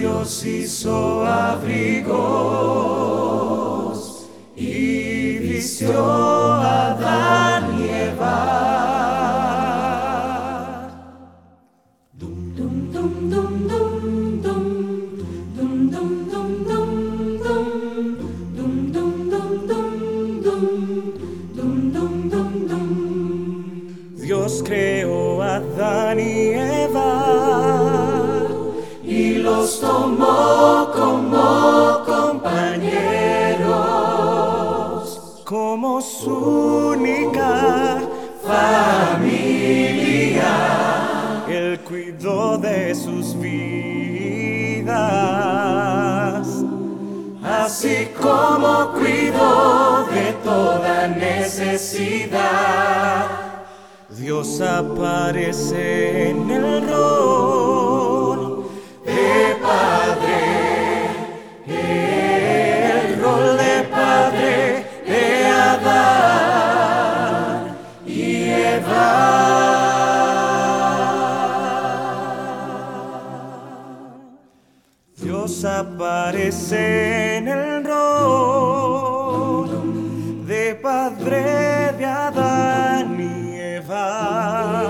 Dios hizo abrigos y vistió tomó como compañeros, como su única familia. Él cuidó de sus vidas, así como cuidó de toda necesidad. Dios aparece en el rol Dios aparece en el rol de padre de Adán y Eva,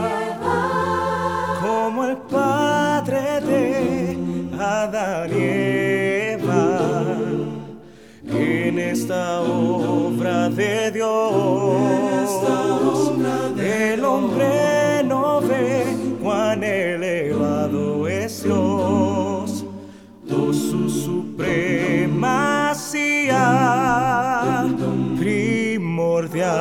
como el padre de Adán y Eva, en esta obra de Dios, supremacía primordial.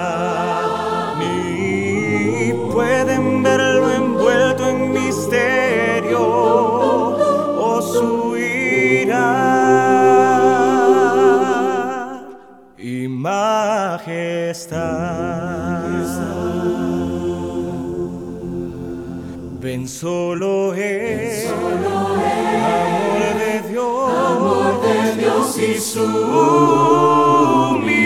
Ni pueden verlo envuelto en misterio o su ira y majestad. Ven solo es amor de y su humildad.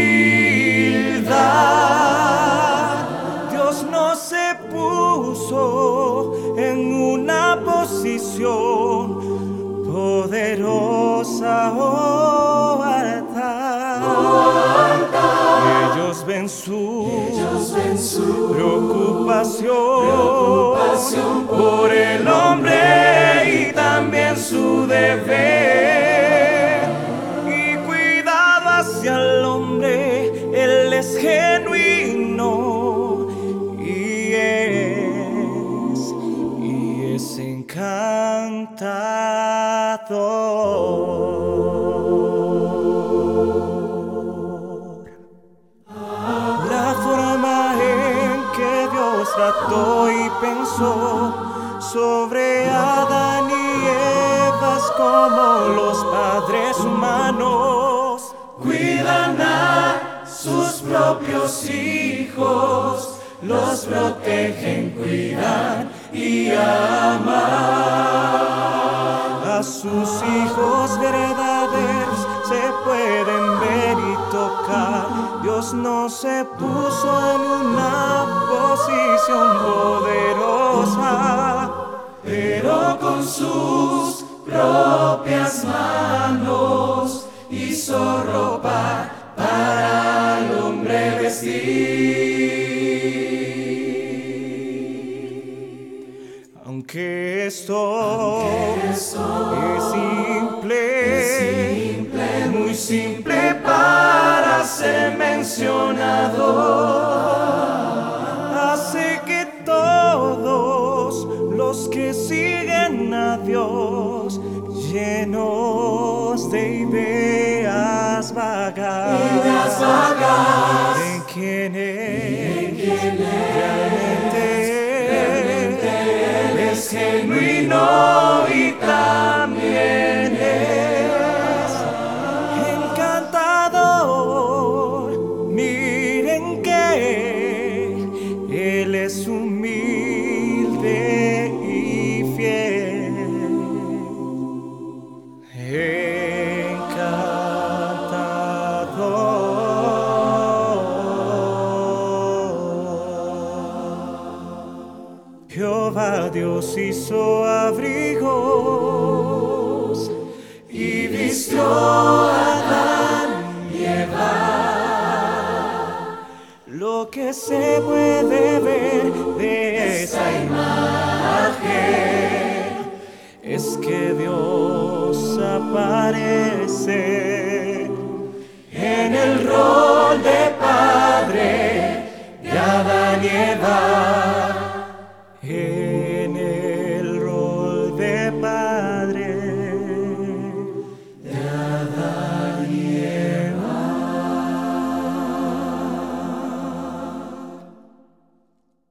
Dios no se puso en una posición poderosa o alta. Ellos ven su, preocupación, por el hombre y también su deber. Hacia el hombre, él es genuino y es, y es encantador. La forma en que Dios trató y pensó sobre Adán y Eva es como los padres humanos propios hijos, los protegen, cuidan y aman a sus hijos verdaderos se pueden ver y tocar. Dios no se puso en una posición poderosa, pero con sus propias manos Aunque esto, es simple, muy simple para ser mencionado, hace que todos los que siguen a Dios llenos de ideas vagas, en quien es, 너. Dios hizo abrigos y vistió a Adán y. Lo que se puede ver de esa imagen es que Dios aparece